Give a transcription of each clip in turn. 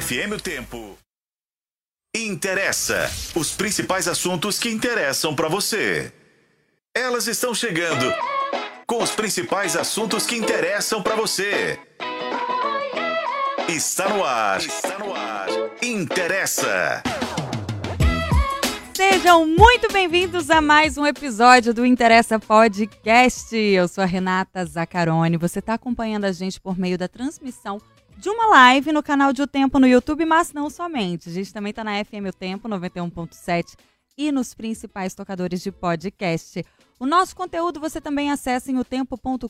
FM o Tempo. Interessa. Os principais assuntos que interessam para você. Elas estão chegando com os principais assuntos que interessam para você. Está no ar. Está no ar. Interessa. Sejam muito bem-vindos a mais um episódio do Interessa Podcast. Eu sou a Renata Zaccaroni. Você está acompanhando a gente por meio da transmissão de uma live no canal de O Tempo no YouTube, mas não somente. A gente também está na FM O Tempo 91.7 e nos principais tocadores de podcast. O nosso conteúdo você também acessa em otempo.com.br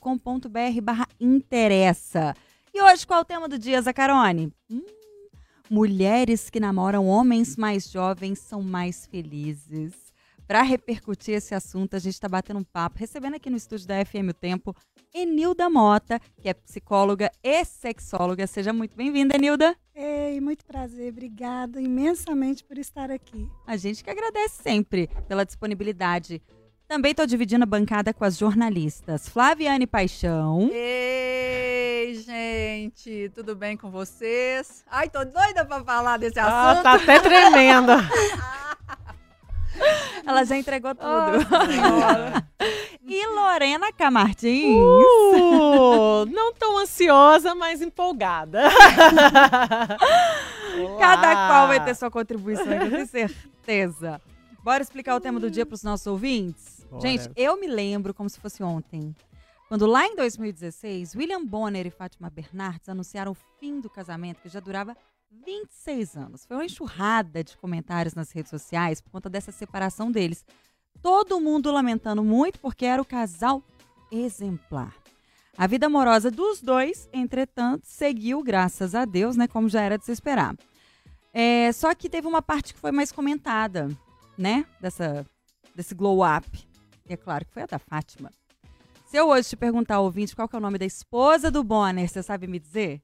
barra interessa. E hoje qual é o tema do dia, Zacarone? Hum, mulheres que namoram homens mais jovens são mais felizes. Para repercutir esse assunto, a gente está batendo um papo, recebendo aqui no estúdio da FM O Tempo, Enilda Mota, que é psicóloga e sexóloga. Seja muito bem-vinda, Enilda. Ei, muito prazer. Obrigada imensamente por estar aqui. A gente que agradece sempre pela disponibilidade. Também estou dividindo a bancada com as jornalistas Flaviane Paixão. Ei, gente, tudo bem com vocês? Ai, tô doida para falar desse Ah, assunto. tá até tremendo. Ela já entregou tudo. Senhora. e Lorena Camartins. Uh, não tão ansiosa, mas empolgada. Cada Olá. qual vai ter sua contribuição, eu tenho certeza. Bora explicar o tema do dia para os nossos ouvintes? Bora. Gente, eu me lembro como se fosse ontem. Quando lá em 2016, William Bonner e Fátima Bernardes anunciaram o fim do casamento, que já durava 26 anos. Foi uma enxurrada de comentários nas redes sociais por conta dessa separação deles. Todo mundo lamentando muito porque era o casal exemplar. A vida amorosa dos dois, entretanto, seguiu, graças a Deus, né? Como já era de se esperar. É, só que teve uma parte que foi mais comentada, né? Dessa, desse glow up. E é claro que foi a da Fátima. Se eu hoje te perguntar, ouvinte, qual que é o nome da esposa do Bonner, você sabe me dizer?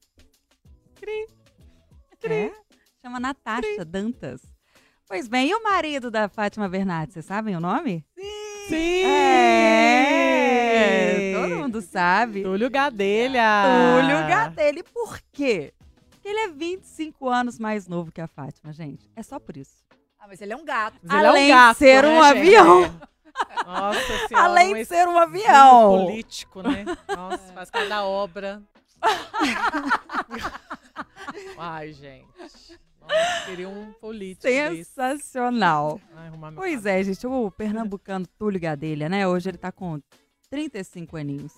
Cri. É, chama Natasha Dantas. Pois bem, e o marido da Fátima Bernardes, vocês sabem o nome? Sim! É, todo mundo sabe. Túlio Gadelha. Túlio Gadelha. E por quê? Porque ele é 25 anos mais novo que a Fátima, gente. É só por isso. Ah, mas ele é um gato. Mas ele é um Além de gato, ser né, um gente? avião. Nossa senhora. Além de ser um avião. político, né? Nossa, faz cada obra. Ai, gente. Nossa, queria um político. Sensacional. Ai, Pois é, gente. O pernambucano Túlio Gadelha, né? Hoje ele tá com 35 aninhos.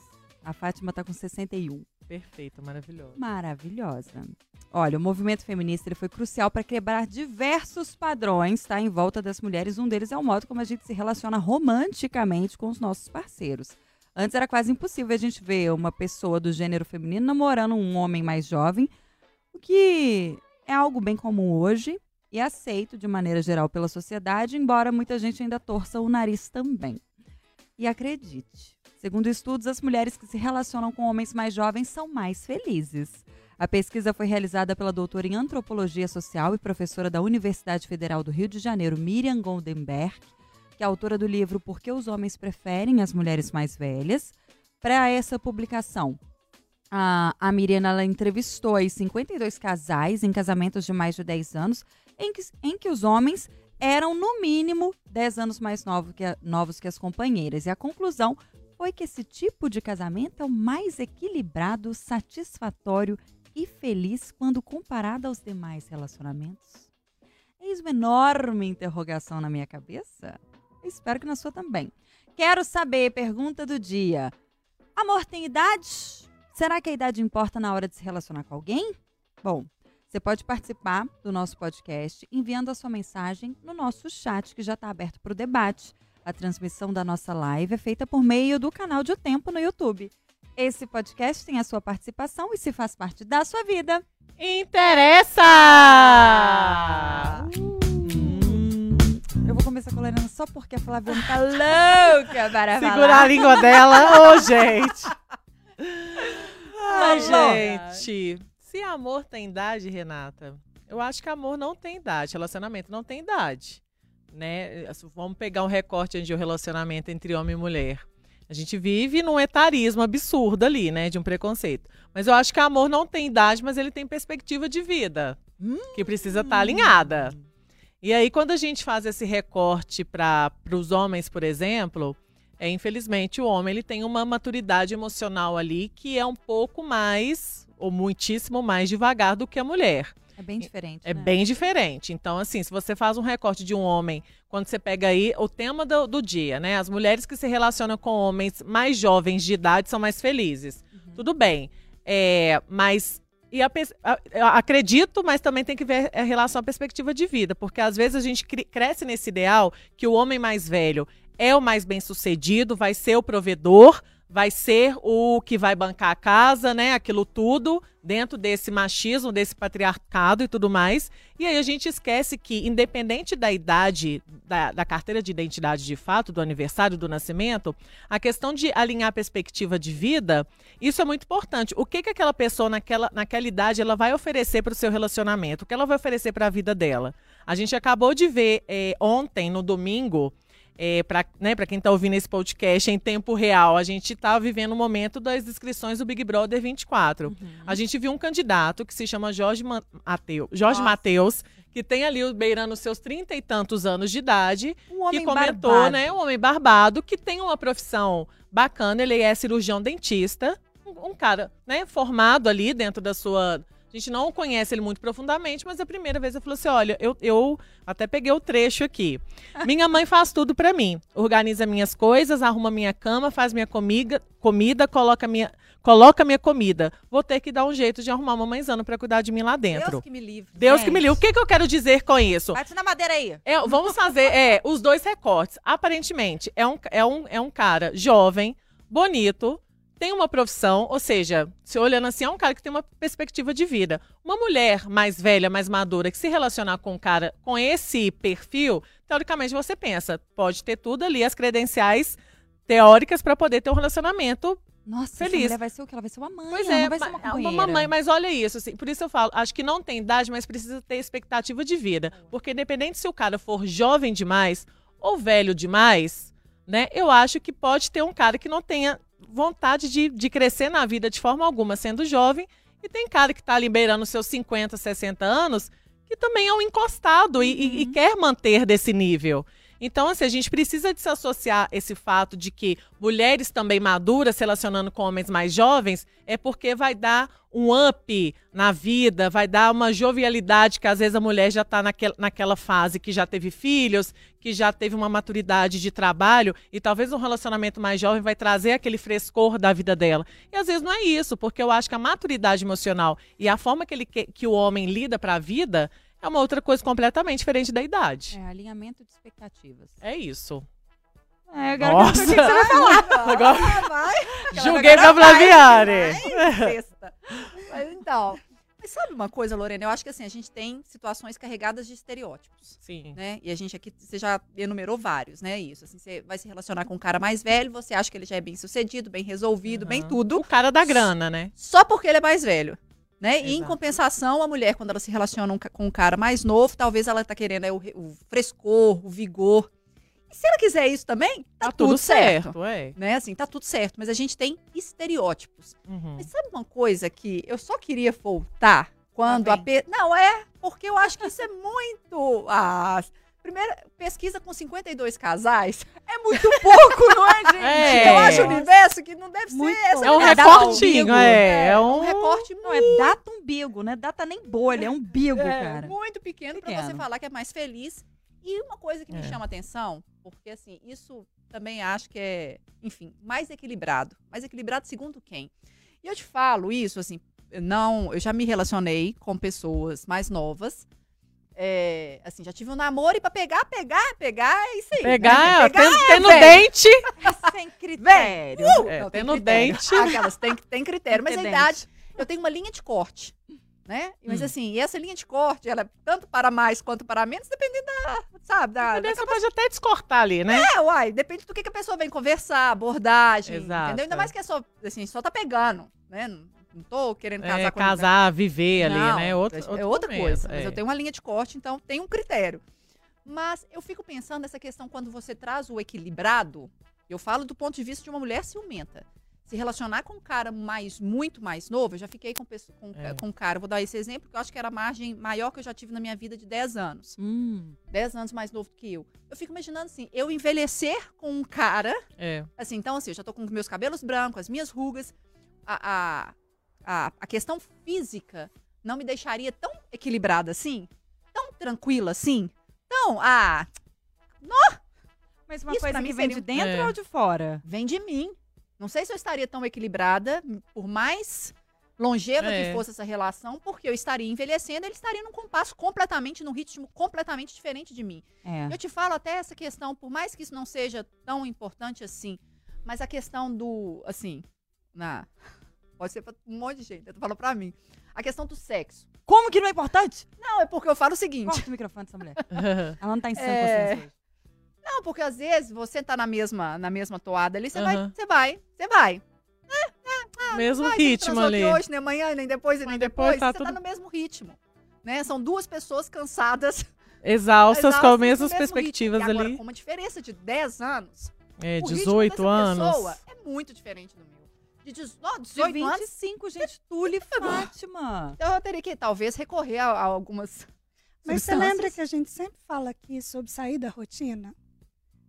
A Fátima tá com 61. Perfeito, maravilhoso. Maravilhosa. Olha, o movimento feminista ele foi crucial para quebrar diversos padrões, tá? Em volta das mulheres. Um deles é o modo como a gente se relaciona romanticamente com os nossos parceiros. Antes era quase impossível a gente ver uma pessoa do gênero feminino namorando um homem mais jovem, o que é algo bem comum hoje e aceito de maneira geral pela sociedade, embora muita gente ainda torça o nariz também. E acredite, segundo estudos, as mulheres que se relacionam com homens mais jovens são mais felizes. A pesquisa foi realizada pela doutora em antropologia social e professora da Universidade Federal do Rio de Janeiro, Miriam Goldenberg, que é autora do livro Por que os homens preferem as mulheres mais velhas. Para essa publicação, a, a ela entrevistou aí 52 casais em casamentos de mais de 10 anos, em que, em que os homens eram, no mínimo, 10 anos mais novo que a- novos que as companheiras. E a conclusão foi que esse tipo de casamento é o mais equilibrado, satisfatório e feliz quando comparado aos demais relacionamentos. Eis uma enorme interrogação na minha cabeça. Espero que na sua também. Quero saber, pergunta do dia. Amor tem idade? Será que a idade importa na hora de se relacionar com alguém? Bom, você pode participar do nosso podcast enviando a sua mensagem no nosso chat, que já está aberto para o debate. A transmissão da nossa live é feita por meio do canal de O Tempo no YouTube. Esse podcast tem a sua participação e se faz parte da sua vida. Interessa! Hum, eu vou começar com a Lorena só porque a Flaviana tá louca para Segurar falar. a língua dela. Ô, gente. Ai, Alô. gente. Se amor tem idade, Renata, eu acho que amor não tem idade. Relacionamento não tem idade. Né? Vamos pegar um recorte de um relacionamento entre homem e mulher. A gente vive num etarismo absurdo ali, né? De um preconceito. Mas eu acho que amor não tem idade, mas ele tem perspectiva de vida. que precisa estar alinhada. E aí, quando a gente faz esse recorte para os homens, por exemplo, é, infelizmente o homem ele tem uma maturidade emocional ali que é um pouco mais, ou muitíssimo mais devagar do que a mulher. É bem diferente. É né? bem diferente. Então, assim, se você faz um recorte de um homem, quando você pega aí o tema do, do dia, né? As mulheres que se relacionam com homens mais jovens de idade são mais felizes. Tudo bem. É, mas. E a a- acredito, mas também tem que ver a relação à perspectiva de vida, porque às vezes a gente cresce nesse ideal que o homem mais velho é o mais bem sucedido, vai ser o provedor, vai ser o que vai bancar a casa, né? Aquilo tudo dentro desse machismo, desse patriarcado e tudo mais. E aí a gente esquece que, independente da idade, da, da carteira de identidade de fato, do aniversário, do nascimento, a questão de alinhar a perspectiva de vida, isso é muito importante. O que, que aquela pessoa naquela, naquela idade ela vai oferecer para o seu relacionamento? O que ela vai oferecer para a vida dela? A gente acabou de ver eh, ontem, no domingo, é, para né, quem está ouvindo esse podcast em tempo real, a gente está vivendo o momento das inscrições do Big Brother 24. A gente viu um candidato que se chama Jorge, Ma- Mateu, Jorge. Mateus, que tem ali o- beirando os seus trinta e tantos anos de idade, Um homem que comentou, barbado. né, um homem barbado, que tem uma profissão bacana, ele é cirurgião dentista, um, um cara, né, formado ali dentro da sua... A gente não conhece ele muito profundamente, mas a primeira vez ele falou assim, olha, eu, eu até peguei o trecho aqui. Minha mãe faz tudo pra mim. Organiza minhas coisas, arruma minha cama, faz minha comida, comida, coloca minha, coloca minha comida. Vou ter que dar um jeito de arrumar uma mãezana pra cuidar de mim lá dentro. Deus que me livre. Deus que me livre. O que, que eu quero dizer com isso? Bate na madeira aí. É, vamos fazer é, os dois recortes. Aparentemente, é um, é, um, é um cara jovem, bonito, tem uma profissão, ou seja, se olhando assim, é um cara que tem uma perspectiva de vida. Uma mulher mais velha, mais madura, que se relacionar com um cara com esse perfil, teoricamente você pensa, pode ter tudo ali, as credenciais teóricas para poder ter um relacionamento Nossa, Feliz. essa mulher vai ser o quê? Ela vai ser uma mãe, Pois é, vai ser uma ma- companheira. mamãe, mas olha isso, assim, por isso eu falo, acho que não tem idade, mas precisa ter expectativa de vida. Porque independente se o cara for jovem demais ou velho demais, né, eu acho que pode ter um cara que não tenha vontade de, de crescer na vida de forma alguma, sendo jovem, e tem cara que tá ali beirando os seus 50, 60 anos, que também é um encostado e, e- e quer manter desse nível. Então, assim, a gente precisa desassociar esse fato de que mulheres também maduras se relacionando com homens mais jovens é porque vai dar um up na vida, vai dar uma jovialidade que às vezes a mulher já está naquela, naquela fase que já teve filhos, que já teve uma maturidade de trabalho e talvez um relacionamento mais jovem vai trazer aquele frescor da vida dela. E às vezes não é isso, porque eu acho que a maturidade emocional e a forma que, ele, que, que o homem lida para a vida é uma outra coisa completamente diferente da idade. É, alinhamento de expectativas. É isso. É, agora Nossa. eu quero saber o que você vai falar. Agora- vai. Julguei Agora pra Flaviane. Mas então, mas sabe uma coisa, Lorena? Eu acho que assim, a gente tem situações carregadas de estereótipos. Sim. Né? E a gente aqui, você já enumerou vários, né? Isso. Assim, você vai se relacionar com um cara mais velho, você acha que ele já é bem sucedido, bem resolvido, bem Aham. tudo, O cara da grana, né? só porque ele é mais velho. Né? E em compensação, a mulher, quando ela se relaciona com um cara mais novo, talvez ela tá querendo é, o, o frescor, o vigor. E se ela quiser isso também, tá, Tá tudo, tudo certo. certo, é. Né? Assim, tá tudo certo. Mas a gente tem estereótipos. Uhum. Mas sabe uma coisa que eu só queria voltar quando Lá a pe... Não, é, porque eu acho que isso é muito. Ah, primeira pesquisa com 52 casais é muito pouco, não é, gente? É. Eu acho o universo que não deve Muito ser essa É um É data recortinho, umbigo. é. É um um recorte Não, é data umbigo, não é data nem bolha, é umbigo, é, cara. muito pequeno pra você Pequeno. falar que é mais feliz. E uma coisa que me É. chama atenção, porque assim, isso também acho que é, enfim, mais equilibrado. Mais equilibrado segundo quem? E eu te falo isso, assim, não, eu já me relacionei com pessoas mais novas. É, assim, já tive um namoro e pra pegar, pegar, pegar, é isso aí. né? pegar, pegar tem, tem no dente. Sem critério. É, Não, tem tem no dente. Aquelas tem, tem critério, mas a Tem idade, eu tenho uma linha de corte, né? Mas Hum. assim, e essa linha de corte, ela é tanto para mais quanto para menos, dependendo da, sabe, da, da Você pode até descortar ali, né? é, uai, depende do que, que a pessoa vem conversar, abordagem, Exato, entendeu? Ainda é. mais que é só, assim, só tá pegando, né? Não, não tô querendo casar É, com ninguém. casar, viver ali, Não, né? Outro, é outro outra momento, coisa. Mas é. eu tenho uma linha de corte, então tem um critério. Mas eu fico pensando nessa questão quando você traz o equilibrado, eu falo do ponto de vista de uma mulher ciumenta. se relacionar com um cara mais, muito mais novo, eu já fiquei com, com, É. com um cara, vou dar esse exemplo, que eu acho que era a margem maior que eu já tive na minha vida de 10 anos. Hum. 10 anos mais novo que eu. Eu fico imaginando assim, eu envelhecer com um cara, É. assim, então assim, eu já tô com meus cabelos brancos, as minhas rugas, a, a, a, a questão física não me deixaria tão equilibrada assim, tão tranquila assim. Então, ah, Mas uma Isso coisa pra que vem seria de dentro É. ou de fora? vem de mim. Não sei se eu estaria tão equilibrada, por mais longeva É. que fosse essa relação, porque eu estaria envelhecendo, ele estaria num compasso completamente, num ritmo completamente diferente de mim. É. Eu te falo até essa questão, por mais que isso não seja tão importante assim, mas a questão do, assim, na pode ser pra um monte de gente, tô falando pra mim. A questão do sexo. Como que não é importante? Não, é porque eu falo o seguinte. Corta o microfone dessa mulher. Ela não tá em É. hoje. Não, porque às vezes você tá na mesma, na mesma toada ali, você vai, Aham. você vai, você vai. Mesmo Vai, ritmo ali. hoje, nem amanhã, nem depois, nem Mas depois depois. tá você tudo- tá no mesmo ritmo. Né? São duas pessoas cansadas. Exaustas com as mesmas mesmo perspectivas ritmo. E agora, ali. com uma diferença de 10 anos, É, o ritmo 18 dessa anos. pessoa é muito diferente do meu. De 18, De 18 anos, 25, gente, Tule Fátima. então eu teria que talvez recorrer a, a algumas Mas você lembra que a gente sempre fala aqui sobre sair da rotina?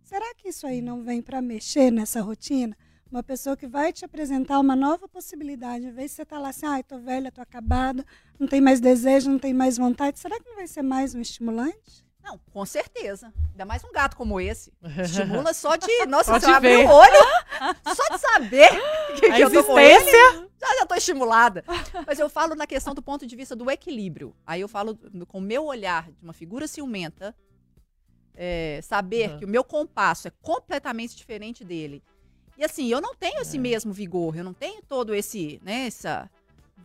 Será que isso aí não vem para mexer nessa rotina? Uma pessoa que vai te apresentar uma nova possibilidade, em vez de você estar lá assim, ai, tô velha, tô acabada, não tem mais desejo, não tem mais vontade, será que não vai ser mais um estimulante? Não, com certeza. Ainda mais um gato como esse. Estimula só de. Nossa, Só se de eu abrir ver. o olho, só de saber que, A que eu tô com ele, existência. já, já tô estimulada. Mas eu falo na questão do ponto de vista do equilíbrio. Aí eu falo do- com o meu olhar de uma figura ciumenta, é, saber Uhum. que o meu compasso é completamente diferente dele. E assim, eu não tenho esse É. mesmo vigor, eu não tenho todo esse, né, essa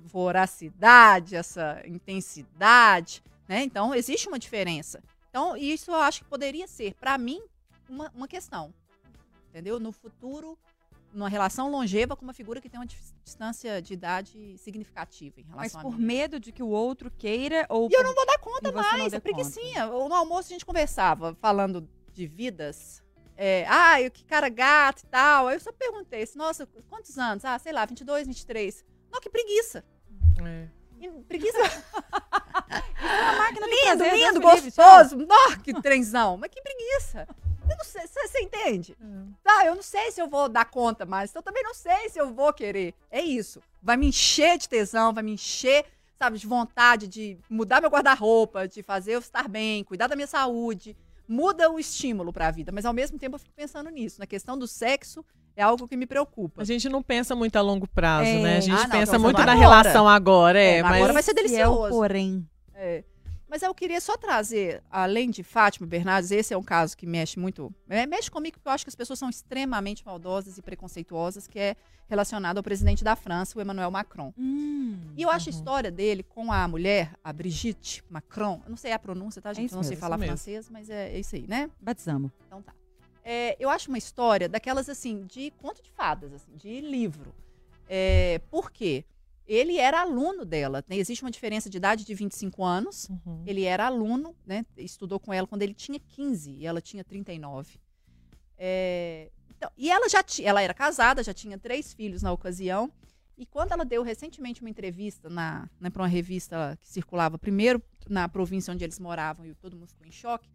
voracidade, essa intensidade, né? Então, existe uma diferença. Então, isso eu acho que poderia ser, para mim, uma, uma questão. Entendeu? No futuro, numa relação longeva com uma figura que tem uma dis- distância de idade significativa em Mas relação a por mim. medo de que o outro queira ou E eu não vou dar conta E mais, é preguicinha. No almoço a gente conversava, falando de vidas. É, ah, eu que cara gato e tal. Aí eu só perguntei, assim, nossa, quantos anos? Ah, sei lá, 22, 23. Não, que preguiça. É. E Preguiça a máquina tem lindo, prazer, lindo, Deus me livre, gostoso. Nó, que trenzão. Mas que preguiça. Eu não sei, você entende? É. Tá, eu não sei se eu vou dar conta mais. Então também não sei se eu vou querer. É isso. Vai me encher de tesão, vai me encher, sabe, de vontade de mudar meu guarda-roupa, de fazer eu estar bem, cuidar da minha saúde. Muda o estímulo pra vida. Mas ao mesmo tempo eu fico pensando nisso. Na questão do sexo, é algo que me preocupa. A gente não pensa muito a longo prazo, É. né? A gente Ah, não, pensa tô muito na agora. relação agora, é. É, mas agora vai ser Esse é o delicioso. porém. É. Mas eu queria só trazer, além de Fátima Bernardes, esse é um caso que mexe muito. é, mexe comigo porque eu acho que as pessoas são extremamente maldosas e preconceituosas, que é relacionado ao presidente da França, o Emmanuel Macron. Hum. E eu acho a Uhum. história dele com a mulher, a Brigitte Macron, eu não sei a pronúncia, tá, gente? isso eu não sei mesmo, falar isso mesmo. francês, mas é, é isso aí, né? Batizamos. Então tá. É, eu acho uma história daquelas, assim, de conto de fadas, assim, de livro. É, por quê? Ele era aluno dela. né? Existe uma diferença de idade de 25 anos. Uhum. Ele era aluno, né? Estudou com ela quando ele tinha 15 e ela tinha 39. É, então, e ela já ti- ela era casada, já tinha três filhos na ocasião. E quando ela deu recentemente uma entrevista na, né, para uma revista que circulava primeiro na província onde eles moravam e todo mundo ficou em choque,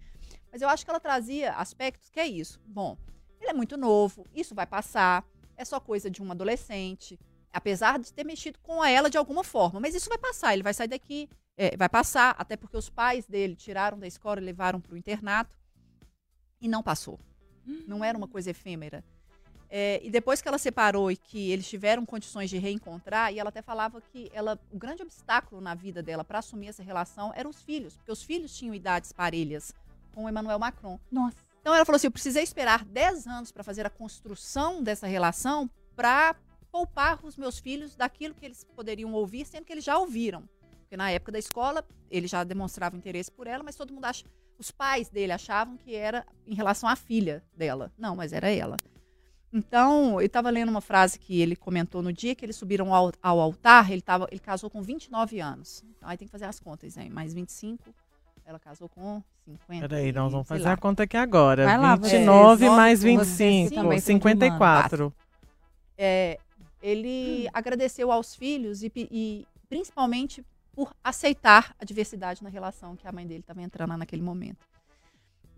mas eu acho que ela trazia aspectos que é isso. Bom, ele é muito novo, isso vai passar, é só coisa de um adolescente, apesar de ter mexido com ela de alguma forma, mas isso vai passar, ele vai sair daqui, é, vai passar, até porque os pais dele tiraram da escola e levaram para o internato e não passou. Não era uma coisa efêmera. É, e depois que ela separou e que eles tiveram condições de reencontrar, e ela até falava que ela, o grande obstáculo na vida dela para assumir essa relação eram os filhos, porque os filhos tinham idades parelhas com o Emmanuel Macron. Nossa. Então ela falou assim: eu precisei esperar 10 anos para fazer a construção dessa relação para poupar os meus filhos daquilo que eles poderiam ouvir, sendo que eles já ouviram. Porque na época da escola, ele já demonstrava interesse por ela, mas todo mundo acha. Os pais dele achavam que era em relação à filha dela. Não, mas era ela. Então, eu estava lendo uma frase que ele comentou no dia que eles subiram ao, ao altar, ele, tava, ele casou com 29 anos. Então, aí tem que fazer as contas, hein? Mais 25, ela casou com 50. Peraí, nós vamos fazer lá. a conta aqui agora. Vai lá, você. 29 É, mais você 25, também, 54. É, ele agradeceu aos filhos e, e principalmente por aceitar a diversidade na relação que a mãe dele estava entrando naquele momento.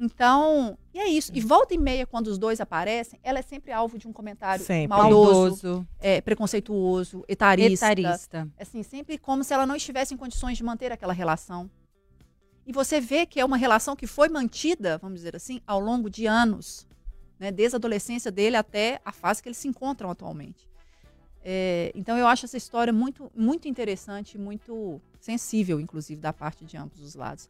Então, e é isso. E volta e meia, quando os dois aparecem, ela é sempre alvo de um comentário Sempre. maldoso, Maldoso, é, preconceituoso, etarista. etarista. Assim, sempre como se ela não estivesse em condições de manter aquela relação. E você vê que é uma relação que foi mantida, vamos dizer assim, ao longo de anos, né? desde a adolescência dele até a fase que eles se encontram atualmente. É, então eu acho essa história muito, muito interessante, muito sensível, inclusive, da parte de ambos os lados.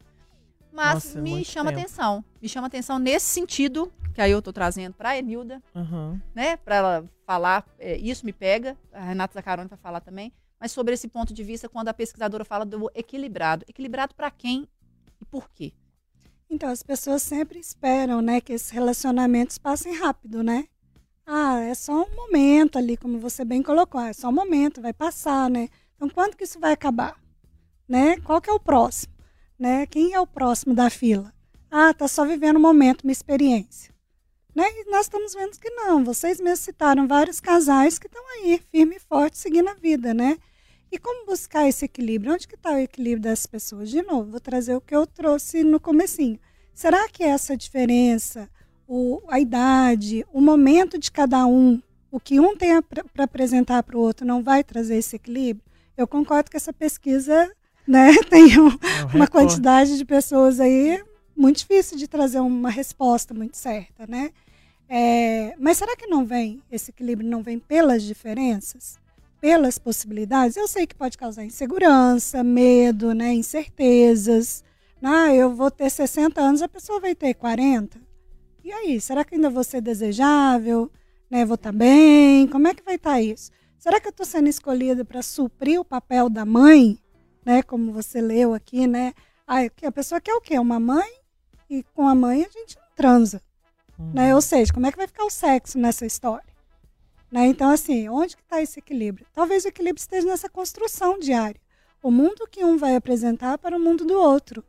Mas Nossa, é me chama tempo. atenção, me chama atenção nesse sentido, que aí eu tô trazendo para a Enilda, Uhum. né, para ela falar, é, isso me pega, a Renata Zaccaroni vai falar também, mas sobre esse ponto de vista quando a pesquisadora fala do equilibrado. Equilibrado para quem e por quê? Então, as pessoas sempre esperam, né, que esses relacionamentos passem rápido, né? Ah, é só um momento ali, como você bem colocou, ah, é só um momento, vai passar, né? Então, quando que isso vai acabar? Né? Qual que é o próximo? Né? Quem é o próximo da fila? Ah, tá só vivendo um momento, uma experiência. Né? E nós estamos vendo que não. Vocês mesmos citaram vários casais que estão aí, firme e forte, seguindo a vida, né? E como buscar esse equilíbrio? Onde que está o equilíbrio das pessoas? De novo, vou trazer o que eu trouxe no comecinho. Será que essa diferença, o, a idade, o momento de cada um, o que um tem para apresentar para o outro não vai trazer esse equilíbrio? Eu concordo que essa pesquisa né, tem um- É um uma quantidade de pessoas aí muito difícil de trazer uma resposta muito certa, né? É, mas será que não vem, esse equilíbrio não vem pelas diferenças? Pelas possibilidades? Eu sei que pode causar insegurança, medo, né, incertezas. Ah, eu vou ter 60 anos, a pessoa vai ter 40. E aí, será que ainda vou ser desejável? Né, vou estar bem? Como é que vai estar isso? Será que eu estou sendo escolhida para suprir o papel da mãe? Né, como você leu aqui, né? Que a pessoa quer o quê? Uma mãe? E com a mãe a gente não transa. Uhum. Né? Ou seja, como é que vai ficar o sexo nessa história? Né? Então, assim, onde que está esse equilíbrio? Talvez o equilíbrio esteja nessa construção diária. O mundo que um vai apresentar para o mundo do outro.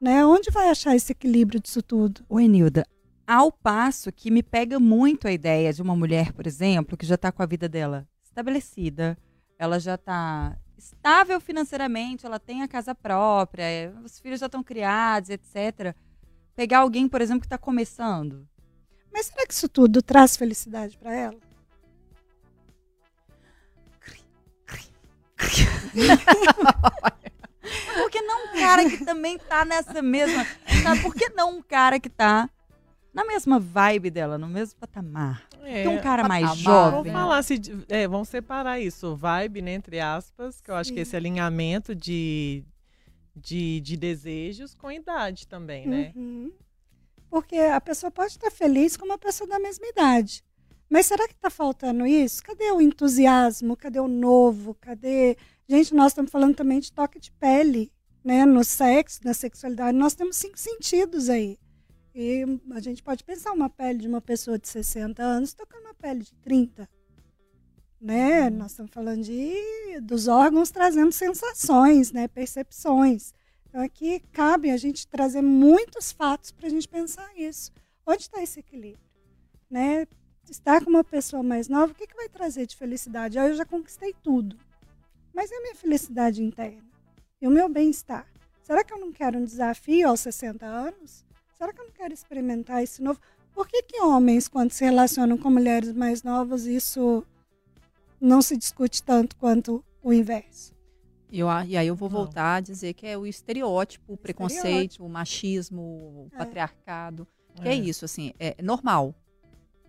Né? Onde vai achar esse equilíbrio disso tudo? Ô, Enilda, ao passo que me pega muito a ideia de uma mulher, por exemplo, que já está com a vida dela estabelecida, ela já está estável financeiramente, ela tem a casa própria, é, os filhos já estão criados, etc. Pegar alguém, por exemplo, que está começando. Mas será que isso tudo traz felicidade para ela? Por que não um cara que também tá nessa mesma. Sabe? Por que não um cara que tá na mesma vibe dela, no mesmo patamar? É, Que um cara mais patamar. Vamos jovem. falar se, é, vamos separar isso, vibe, né, entre aspas, que eu acho que Sim. esse alinhamento de, de, de desejos com idade também, né? Uhum. Porque a pessoa pode estar feliz com uma pessoa da mesma idade. Mas será que está faltando isso? Cadê o entusiasmo? Cadê o novo? Cadê. Gente, nós estamos falando também de toque de pele, né? No sexo, na sexualidade. Nós temos cinco sentidos aí. E a gente pode pensar uma pele de uma pessoa de 60 anos tocando uma pele de 30. Né? Nós estamos falando de, dos órgãos trazendo sensações, né? percepções. Então aqui cabe a gente trazer muitos fatos para a gente pensar isso. Onde está esse equilíbrio? Né? Estar com uma pessoa mais nova, o que, que vai trazer de felicidade? Ah, eu já conquistei tudo. Mas e a minha felicidade interna? E o meu bem-estar? Será que eu não quero um desafio aos 60 anos? Será que eu não quero experimentar esse novo? Por que, que homens, quando se relacionam com mulheres mais novas, isso não se discute tanto quanto o inverso? E, eu, e aí eu vou Não. voltar a dizer que é o estereótipo, o preconceito, Estereótipo. o machismo, o É. patriarcado. Que é. isso, assim, é normal.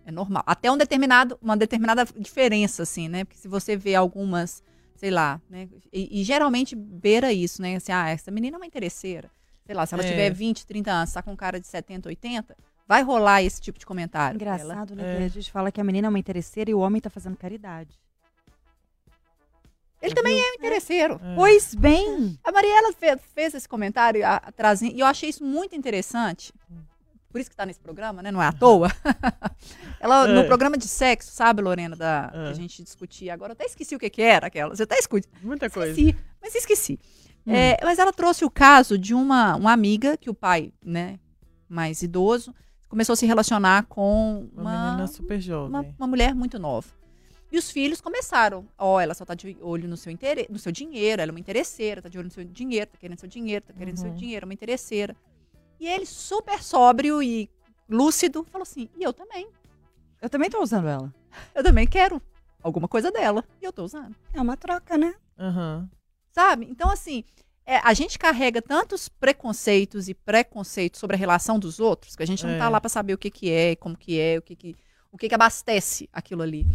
É normal. Até um determinado, uma determinada diferença, assim, né? Porque se você vê algumas, sei lá, né? E, e geralmente beira isso, né? Assim, ah, essa menina é uma interesseira. Sei lá, se ela É. tiver 20, 30 anos, tá com cara de 70, 80, vai rolar esse tipo de comentário. Ela- Engraçado, né? é. que A gente fala que a menina é uma interesseira e o homem tá fazendo caridade. Ele também é um interesseiro. É. Pois bem. A Mariela fe- fez esse comentário a- a- trazendo, e eu achei isso muito interessante. Por isso que está nesse programa, né? Não é à toa. Ela, no É. programa de sexo, sabe, Lorena, da, que a É. gente discutia agora, eu até esqueci o que, que era aquela. Você até escute. Muita coisa. Esqueci, mas esqueci. Hum. É, mas ela trouxe o caso de uma, uma amiga que o pai, né, mais idoso, começou a se relacionar com Uma uma, menina super jovem. uma, uma mulher muito nova. E os filhos começaram. Ó, ela só tá de olho no seu, no seu dinheiro, ela é uma interesseira, tá de olho no seu dinheiro, tá querendo seu dinheiro, tá querendo seu Uhum. dinheiro, é uma interesseira. E ele, super sóbrio e lúcido, falou assim: e eu também. Eu também tô usando ela. Eu também quero alguma coisa dela. E eu tô usando. É uma troca, né? Aham. Sabe? Então, assim, é, a gente carrega tantos preconceitos e preconceitos sobre a relação dos outros, que a gente não É. tá lá pra saber o que que é, como que é, o que que, o que que abastece aquilo ali.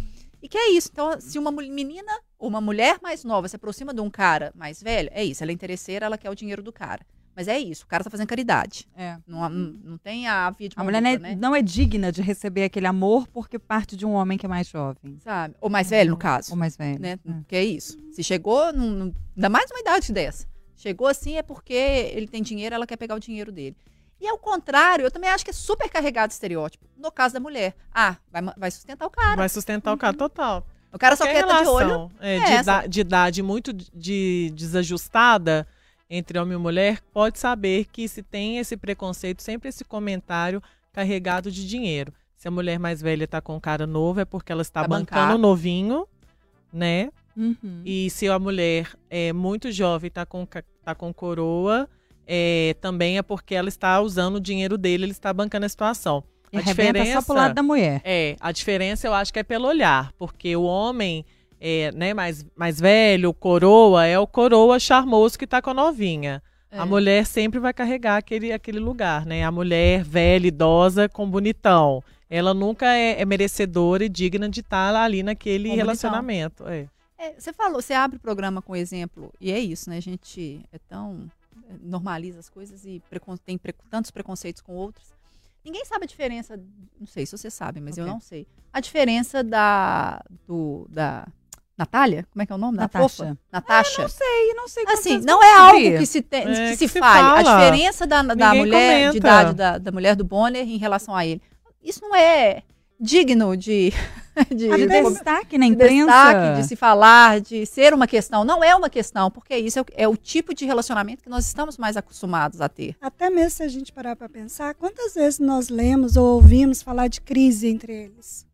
E que é isso. Então, se uma menina ou uma mulher mais nova se aproxima de um cara mais velho, é isso. Ela é interesseira, ela quer o dinheiro do cara. Mas é isso. O cara tá fazendo caridade. É. Não, não, não tem a via de A mulher não é, né? não é digna de receber aquele amor porque parte de um homem que é mais jovem. Sabe? Ou mais velho, no caso. Ou mais velho. né? É. Que é isso. Se chegou, num- ainda mais uma idade dessa. Chegou assim é porque ele tem dinheiro, ela quer pegar o dinheiro dele. E ao contrário, eu também acho que é super carregado estereótipo. No caso da mulher. Ah, vai, vai sustentar o cara. Vai sustentar o cara total. O cara só quer estar de olho. relação, é, é de, essa. ida- de idade muito de desajustada entre homem e mulher, pode saber que se tem esse preconceito, sempre esse comentário carregado de dinheiro. Se a mulher mais velha está com cara novo, é porque ela está Pra bancando bancar. o novinho, né? Uhum. E se a mulher é muito jovem, está com, tá com coroa, é, também é porque ela está usando o dinheiro dele, ele está bancando a situação. E a arrebenta só diferença- pro lado da mulher. É, a diferença eu acho que é pelo olhar, porque o homem é, né, mais, mais velho, coroa, é o coroa charmoso que tá com a novinha. É. A mulher sempre vai carregar aquele, aquele lugar, né? A mulher velha, idosa, com bonitão. Ela nunca é, é merecedora e digna de estar ali naquele Com relacionamento. É. É, você falou, você abre o programa com exemplo, e é isso, né? A gente é tão. é, normaliza as coisas e tem pre- tantos preconceitos com outros. Ninguém sabe a diferença. Não sei se você sabe, mas eu Ok. não sei. A diferença da. Do, da. Natália? Como é que é o nome? Da Natasha. fofa? Natasha. não sei, não sei Assim, não é algo que se, tem, É, que que se se fale. A fala. diferença da, da Ninguém mulher, de comenta. idade da, da mulher do Bonner em relação a ele. Isso não é digno de, de, De de destaque na de imprensa. destaque, de se falar, de ser uma questão. Não é uma questão, porque isso é, o- é o tipo de relacionamento que nós estamos mais acostumados a ter. Até mesmo se a gente parar para pensar, quantas vezes nós lemos ou ouvimos falar de crise entre eles?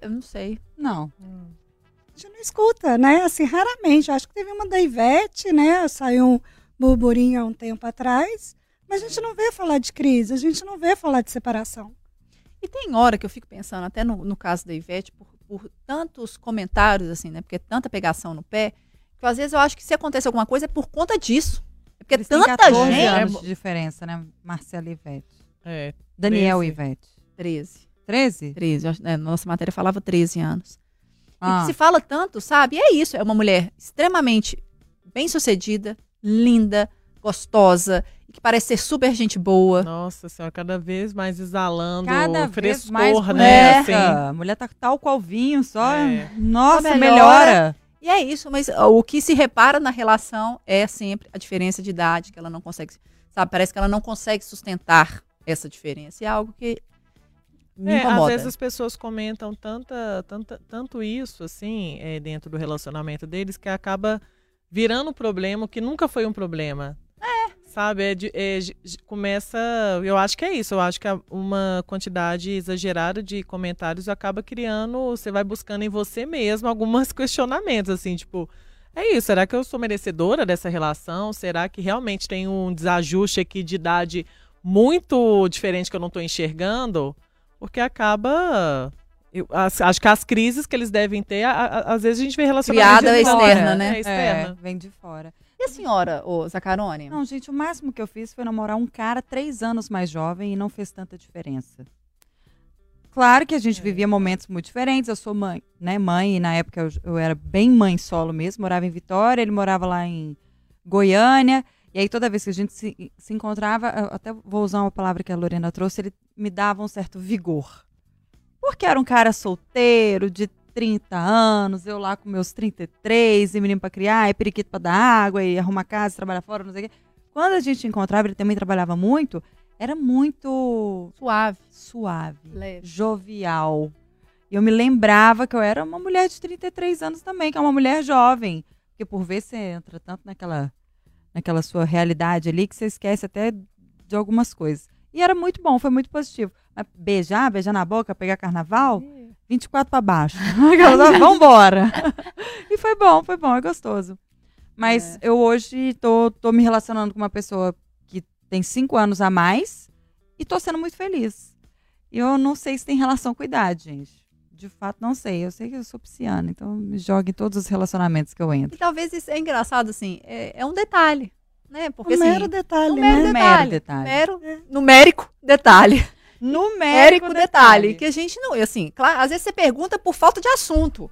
Eu não sei. Não. A gente não escuta, né? Assim, raramente. Acho que teve uma da Ivete, né? Saiu um burburinho há um tempo atrás. Mas a gente não vê falar de crise, a gente não vê falar de separação. E tem hora que eu fico pensando, até no, no caso da Ivete, por, por tantos comentários, assim, né? Porque é tanta pegação no pé, que às vezes eu acho que se acontece alguma coisa é por conta disso. É porque Eles têm tanta 14 gente. anos de diferença, né? Marcela e Ivete. É. Daniel 13. e Ivete. 13. 13? 13. eu acho- é, nossa matéria falava 13 anos. E Ah, que se fala tanto, sabe? E é isso. É uma mulher extremamente bem sucedida, linda, gostosa, e que parece ser super gente boa. Nossa senhora, cada vez mais exalando cada frescor, vez mais né? Assim. A mulher tá tal qual vinho, só. É. Nossa, Só melhora. melhora. E é isso, mas o que se repara na relação é sempre a diferença de idade, que ela não consegue, sabe? Parece que ela não consegue sustentar essa diferença. E é algo que me É, às incomoda. vezes as pessoas comentam tanta, tanta, tanto isso, assim, é, dentro do relacionamento deles, que acaba virando um problema que nunca foi um problema. É. Sabe? É de- é começa. Eu acho que é isso. Eu acho que uma quantidade exagerada de comentários acaba criando. Você vai buscando em você mesmo alguns questionamentos, assim, tipo. É isso, será que eu sou merecedora dessa relação? Será que realmente tem um desajuste aqui de idade muito diferente que eu não estou enxergando? Porque acaba. eu as- acho que as crises que eles devem ter, a- a- às vezes a gente vê relacionamento Criada fora, externa, né? É, externa. É, vem de fora. E a senhora, ô Zacarone? Não, gente, o máximo que eu fiz foi namorar um cara três anos mais jovem e não fez tanta diferença. Claro que a gente vivia momentos muito diferentes. Eu sou mãe, né? Mãe, e na época eu, eu era bem mãe solo mesmo, morava em Vitória, ele morava lá em Goiânia. E aí, toda vez que a gente se, se encontrava, eu até vou usar uma palavra que a Lorena trouxe, ele me dava um certo vigor. Porque era um cara solteiro, de 30 anos, eu lá com meus 33, e menino pra criar, e periquito pra dar água, e arrumar casa, trabalhar fora, não sei o quê. Quando a gente encontrava, ele também trabalhava muito, era muito Suave. suave, Leve. jovial. E eu me lembrava que eu era uma mulher de 33 anos também, que é uma mulher jovem. Porque por vezes você entra tanto naquela, naquela sua realidade ali que você esquece até de algumas coisas. E era muito bom, foi muito positivo. Mas beijar, beijar na boca, pegar carnaval, 24 pra baixo. Vambora. e foi bom, foi bom, é gostoso. Mas eu hoje tô, tô me relacionando com uma pessoa que tem cinco anos a mais e tô sendo muito feliz. E eu não sei se tem relação com idade, gente. De fato, não sei. Eu sei que eu sou pisciana, então me joga em todos os relacionamentos que eu E entro. talvez isso é engraçado, assim, é, é um detalhe, né? Porque, um assim, mero detalhe, um mero né? detalhe. detalhe. Mero, numérico detalhe. Numérico Numérico detalhe. Que a gente não. e Assim, claro, às vezes você pergunta por falta de assunto.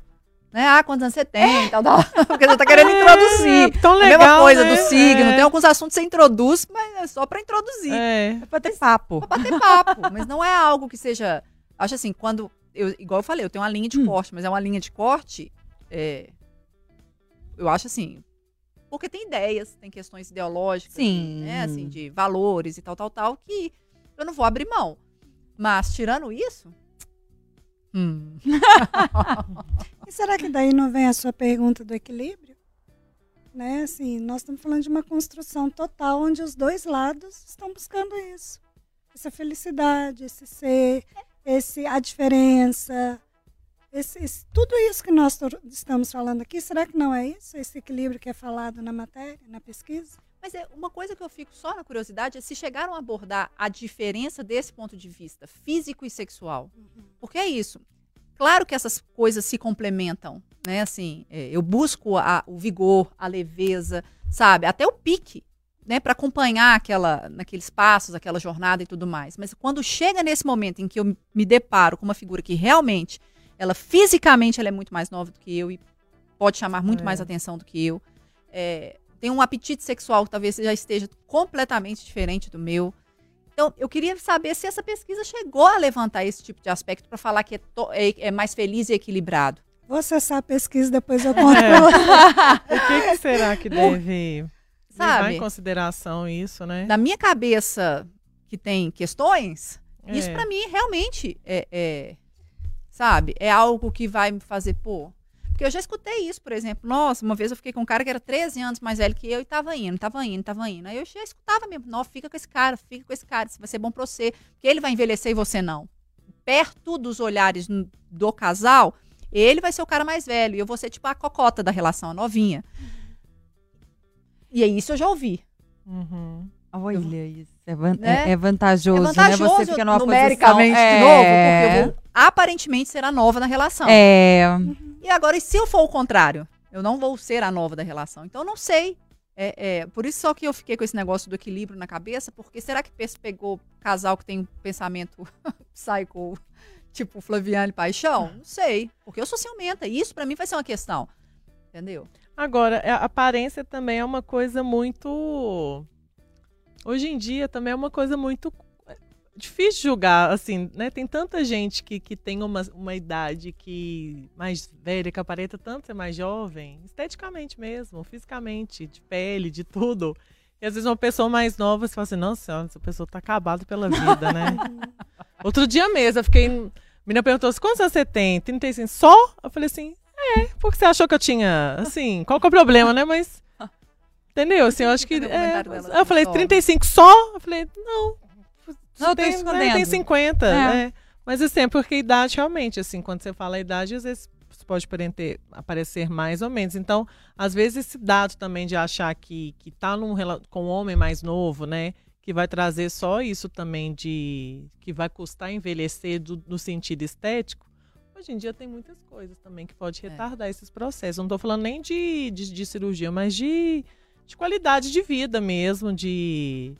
Né? Ah, quantos anos você tem? Tal, tal. Porque você tá querendo introduzir. É, tão a legal, mesma coisa né? do signo. É. Tem alguns assuntos que você introduz, mas é só pra introduzir. É. É pra ter papo. Pra bater papo. mas não é algo que seja. Acho assim, quando. Eu, igual eu falei, eu tenho uma linha de Hum. corte, mas é uma linha de corte. é, eu acho assim. Porque tem ideias, tem questões ideológicas, Sim. né, assim, de valores e tal, tal, tal, que eu não vou abrir mão. Mas, tirando isso. Hum. E será que daí não vem a sua pergunta do equilíbrio? Né? Assim, nós estamos falando de uma construção total onde os dois lados estão buscando isso. Essa felicidade, esse ser, esse, a diferença, esse, esse- tudo isso que nós estamos falando aqui, será que não é isso? Esse equilíbrio que é falado na matéria, na pesquisa? Mas é uma coisa que eu fico só na curiosidade é se chegaram a abordar a diferença desse ponto de vista físico e sexual. Porque é isso. Claro que essas coisas se complementam, né? Assim, é, eu busco a- o vigor, a leveza, sabe? Até o pique, né? Para acompanhar aquela, naqueles passos, aquela jornada e tudo mais. Mas quando chega nesse momento em que eu me deparo com uma figura que realmente, ela fisicamente ela é muito mais nova do que eu e pode chamar muito É. mais atenção do que eu, é, tem um apetite sexual que talvez já esteja completamente diferente do meu. Então, eu queria saber se essa pesquisa chegou a levantar esse tipo de aspecto para falar que é, to- é- é mais feliz e equilibrado. Vou acessar a pesquisa, depois eu conto pra você. O que, que será que deve levar Sabe? em consideração isso, né? Na minha cabeça, que tem questões, isso É. para mim realmente é, é, sabe, é algo que vai me fazer, pô. Porque eu já escutei isso, por exemplo. Nossa, uma vez eu fiquei com um cara que era 13 anos mais velho que eu e tava indo, tava indo, tava indo. Aí eu já escutava mesmo, não, fica com esse cara, fica com esse cara, isso vai ser bom pra você. Porque ele vai envelhecer e você não. Perto dos olhares do casal, ele vai ser o cara mais velho e eu vou ser tipo a cocota da relação, a novinha. E é isso eu já ouvi. Uhum. Olha isso. É, van- Né? é- é vantajoso, é né? vantajoso Você fica numa numericamente posição... de novo, porque eu vou aparentemente ser a nova na relação. É, E agora, e se eu for o contrário? Eu não vou ser a nova da relação. Então, eu não sei. É, é, por isso só que eu fiquei com esse negócio do equilíbrio na cabeça, porque será que pe- pegou casal que tem um pensamento psycho, tipo Flaviane Paixão? Não sei. Porque eu sou ciumenta. E isso pra mim vai ser uma questão. Entendeu? Agora, a aparência também é uma coisa muito. Hoje em dia também é uma coisa muito é, difícil julgar, assim, né? Tem tanta gente que, que tem uma, uma idade que mais velha, que aparenta tanto ser mais jovem, esteticamente mesmo, fisicamente, de pele, de tudo. E às vezes uma pessoa mais nova, você fala assim, nossa senhora, essa pessoa tá acabada pela vida, né? Outro dia mesmo, eu fiquei. A menina perguntou assim: quantos anos você tem? 35 só? Eu falei assim: é, porque você achou que eu tinha. Assim, qual que é o problema, né? Mas. Entendeu? Assim, eu acho que. É, eu assim, falei: só? 35 só? Eu falei: não. Não, tem, né, tem 50. É. É. Mas assim, é porque a idade realmente, assim, quando você fala idade, às vezes você pode aparenter- aparecer mais ou menos. Então, às vezes esse dado também de achar que, que tá num, com um homem mais novo, né? Que vai trazer só isso também de que vai custar envelhecer do- no sentido estético. Hoje em dia tem muitas coisas também que pode É. retardar esses processos. Não estou falando nem de, de, de cirurgia, mas de, de qualidade de vida mesmo, de,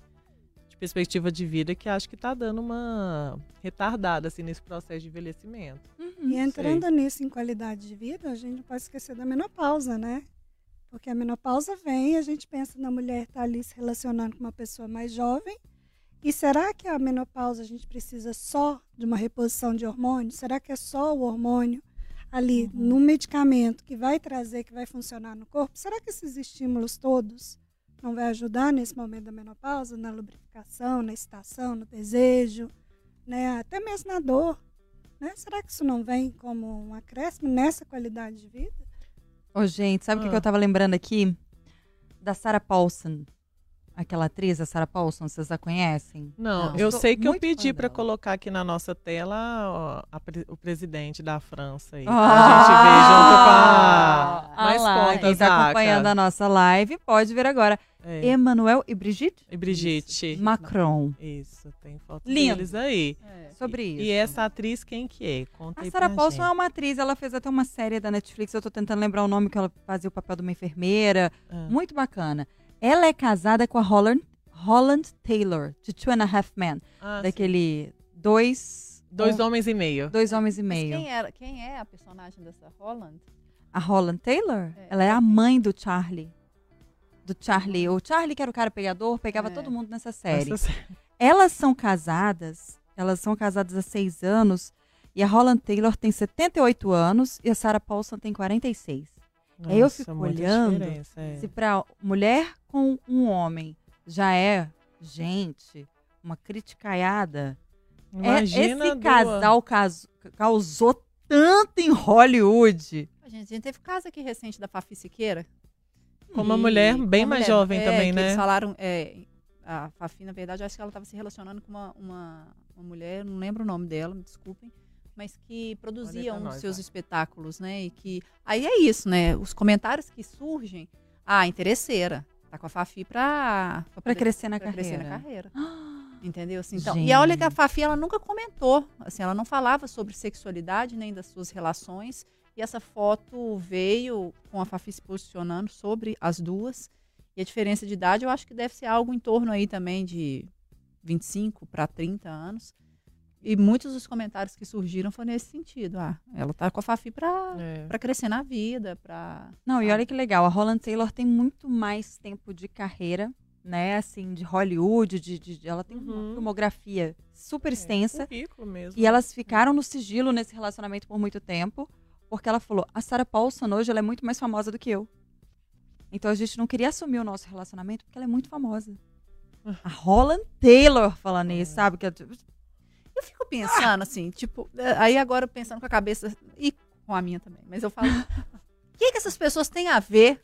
de perspectiva de vida que acho que está dando uma retardada assim, nesse processo de envelhecimento. E entrando nisso em qualidade de vida, a gente não pode esquecer da menopausa, né? Porque a menopausa vem e a gente pensa na mulher estar ali se relacionando com uma pessoa mais jovem. E será que a menopausa a gente precisa só de uma reposição de hormônio? Será que é só o hormônio ali no medicamento que vai trazer, que vai funcionar no corpo? Será que esses estímulos todos não vai ajudar nesse momento da menopausa, na lubrificação, na excitação, no desejo, né? até mesmo na dor? Né? Será que isso não vem como um acréscimo nessa qualidade de vida? Ô, gente, sabe o que Ah. que eu tava lembrando aqui? Da Sarah Paulson. Aquela atriz, a Sarah Paulson, vocês a conhecem? Não, Não, eu sei que eu pedi para colocar aqui na nossa tela ó, a o presidente da França aí. Ah! pra gente ver junto com a Ah mais lá, contas quem tá da acompanhando a nossa live pode ver agora. É. Emmanuel e Brigitte E Brigitte. Macron. Isso, tem foto Lindo. deles aí. É. Sobre isso. E essa atriz quem que é? Conta A aí Sarah pra Paulson é gente. uma atriz, ela fez até uma série da Netflix, eu tô tentando lembrar o nome, que ela fazia o papel de uma enfermeira. Ah. Muito bacana. Ela é casada com a Holland, Holland Taylor, de Two and a Half Men. Ah, sim. daquele dois... Dois um- homens e meio. Dois homens e Mas meio. Quem, era, quem é a personagem dessa Holland? A Holland Taylor, É. ela é a mãe do Charlie. Do Charlie. O Charlie, que era o cara pegador, pegava É. todo mundo nessa série. Série. Elas são casadas, elas são casadas há seis anos, e a Holland Taylor tem 78 anos e a Sarah Paulson tem 46. Aí eu Nossa, fico olhando, é. Se pra mulher com um homem já é, gente, uma criticaiada, é- Imagina esse duas- casal caus- causou tanto em Hollywood. A gente, a gente teve caso aqui recente da Fafi Siqueira. Com uma E- mulher bem uma mais mulher, jovem é, também, que né? Eles falaram, é, a Fafi, na verdade, eu acho que ela estava se relacionando com uma, uma, uma mulher, não lembro o nome dela, me desculpem, mas que produzia pra nós, dos seus vai. espetáculos, né? E que. Aí é isso, né? Os comentários que surgem. Ah, interesseira. Tá com a Fafi pra. Pra poder- crescer na pra crescer na carreira. carreira. Entendeu? Assim, então, e olha que a. Fafi ela nunca comentou, assim, ela não falava sobre sexualidade nem das suas relações. E essa foto veio com a Fafi se posicionando sobre as duas. E a diferença de idade eu acho que deve ser algo em torno aí também de 25 para 30 anos. E muitos dos comentários que surgiram foram nesse sentido. Ah, ela tá com a Fafi pra, É. pra crescer na vida, pra. Não, e Ah. olha que legal, a Holland Taylor tem muito mais tempo de carreira, né? Assim, de Hollywood, de, de- de- ela tem uma Uhum. filmografia super É, extensa. currículo mesmo. E elas ficaram no sigilo nesse relacionamento por muito tempo, porque ela falou: a Sarah Paulson hoje ela é muito mais famosa do que eu. Então a gente não queria assumir o nosso relacionamento porque ela é muito famosa. A Holland Taylor falando isso, sabe? Que, é Eu fico pensando assim, tipo, eh, aí agora pensando com a cabeça e com a minha também, mas eu falo, o que, que essas pessoas têm a ver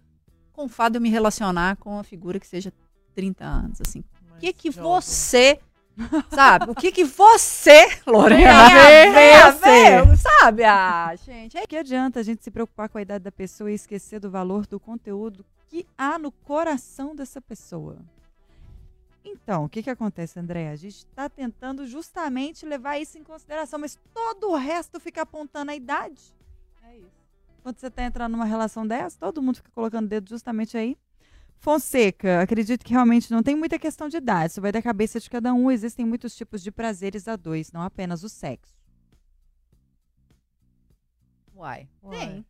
com o fato de eu me relacionar com uma figura que seja 30 anos, assim? O que que você, sabe? O que que você, Lorena, Tem a tem a ver, ver, sabe? Ah, gente, é que adianta a gente se preocupar com a idade da pessoa e esquecer do valor do conteúdo que há no coração dessa pessoa? Então, o que, que acontece, André? A gente está tentando justamente levar isso em consideração, mas todo o resto fica apontando a idade. é isso. Quando você está entrando numa relação dessa, todo mundo fica colocando o dedo justamente aí. Fonseca, acredito que realmente não tem muita questão de idade. Isso vai da cabeça de cada um. Existem muitos tipos de prazeres a dois, não apenas o sexo. Uai, Uai. tem.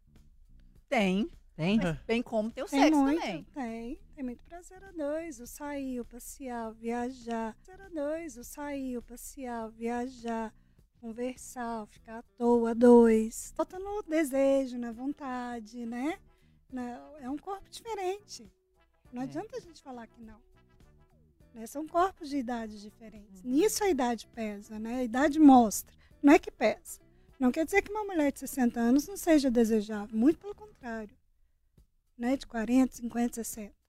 Tem, Tem? bem como tem o Tem sexo muito, também. tem. Tem muito prazer a dois. O sair, o passear, viajar. Prazer a dois. O sair, o passear, viajar. Conversar, ficar à toa dois. Falta no desejo, na vontade, né? Na- É um corpo diferente. Não É. adianta a gente falar que não. Né? São corpos de idades diferentes. Uhum. Nisso a idade pesa, né? A idade mostra. Não é que pesa. Não quer dizer que uma mulher de 60 anos não seja desejável. Muito pelo contrário. Né? De 40, 50, 60.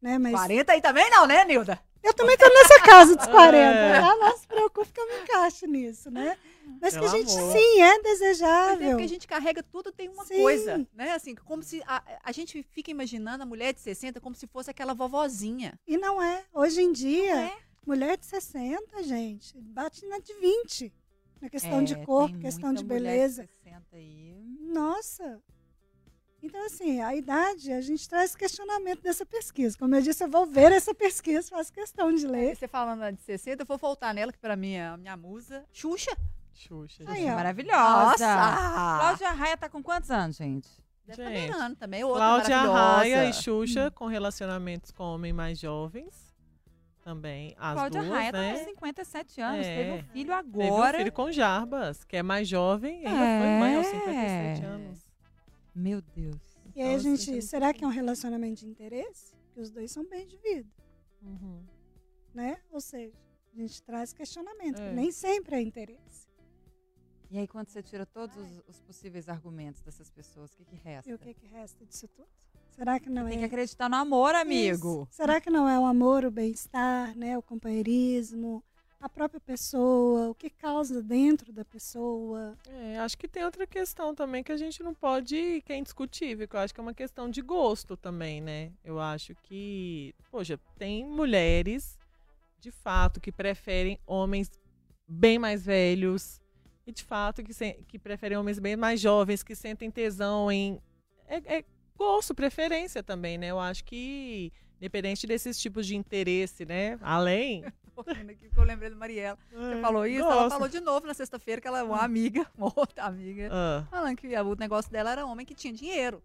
Né? Mas 40 aí também não, né, Nilda? eu também estou nessa casa dos 40. É. Tá? Não se preocupe que eu me encaixo nisso, né? Mas que a Pelo gente amor. sim é Mas é desejável. porque a gente carrega tudo, tem uma Sim. coisa, né? Assim, como se a, a gente fica imaginando a mulher de 60 como se fosse aquela vovozinha. E não é. Hoje em dia, é? mulher de 60, gente, bate na de 20. Na questão de É, corpo, tem questão de beleza. 60 aí. Nossa! Então, assim, a idade, a gente traz questionamento dessa pesquisa. Como eu disse, eu vou ver essa pesquisa, faço questão de E ler. Você falando de 60, eu vou voltar nela, que pra mim é a minha musa. Xuxa. Xuxa. Aí, gente. ó. Maravilhosa. Nossa! Cláudia Raia tá com quantos anos, gente? Deve tá Gente, beirando também. Outra Cláudia maravilhosa. Raia e Xuxa com relacionamentos com homens mais jovens. Também, as Cláudia duas, Raia né? tá com 57 anos, É. teve um filho Teve um agora. filho com Jarbas, que é mais jovem e ainda foi mãe aos 57 É. anos. Meu Deus. E aí a Então, gente, tem será que é um relacionamento de interesse? Porque os dois são bem de vida, Uhum. né? Ou seja, a gente traz questionamento, É. que nem sempre é interesse. E aí, quando você tira todos os, os possíveis argumentos dessas pessoas, o que, que resta? E o que, que resta disso tudo? Será que não Tem é? que acreditar no amor, amigo. Isso. Será que não é o amor, o bem-estar, né? O companheirismo, a própria pessoa, o que causa dentro da pessoa? É, acho que tem outra questão também que a gente não pode, que é indiscutível, que eu acho que é uma questão de gosto também, né? Eu acho que, poxa, tem mulheres, de fato, que preferem homens bem mais velhos e, de fato, que, se- que preferem homens bem mais jovens, que sentem tesão em... É, é gosto, preferência também, né? Eu acho que, independente desses tipos de interesse, né? Além... Rindo aqui porque eu lembrei da Mariela. Você falou isso, ela Gosto. falou de novo na sexta-feira que ela é uma amiga, uma outra amiga, Ah. falando que o negócio dela era homem que tinha dinheiro.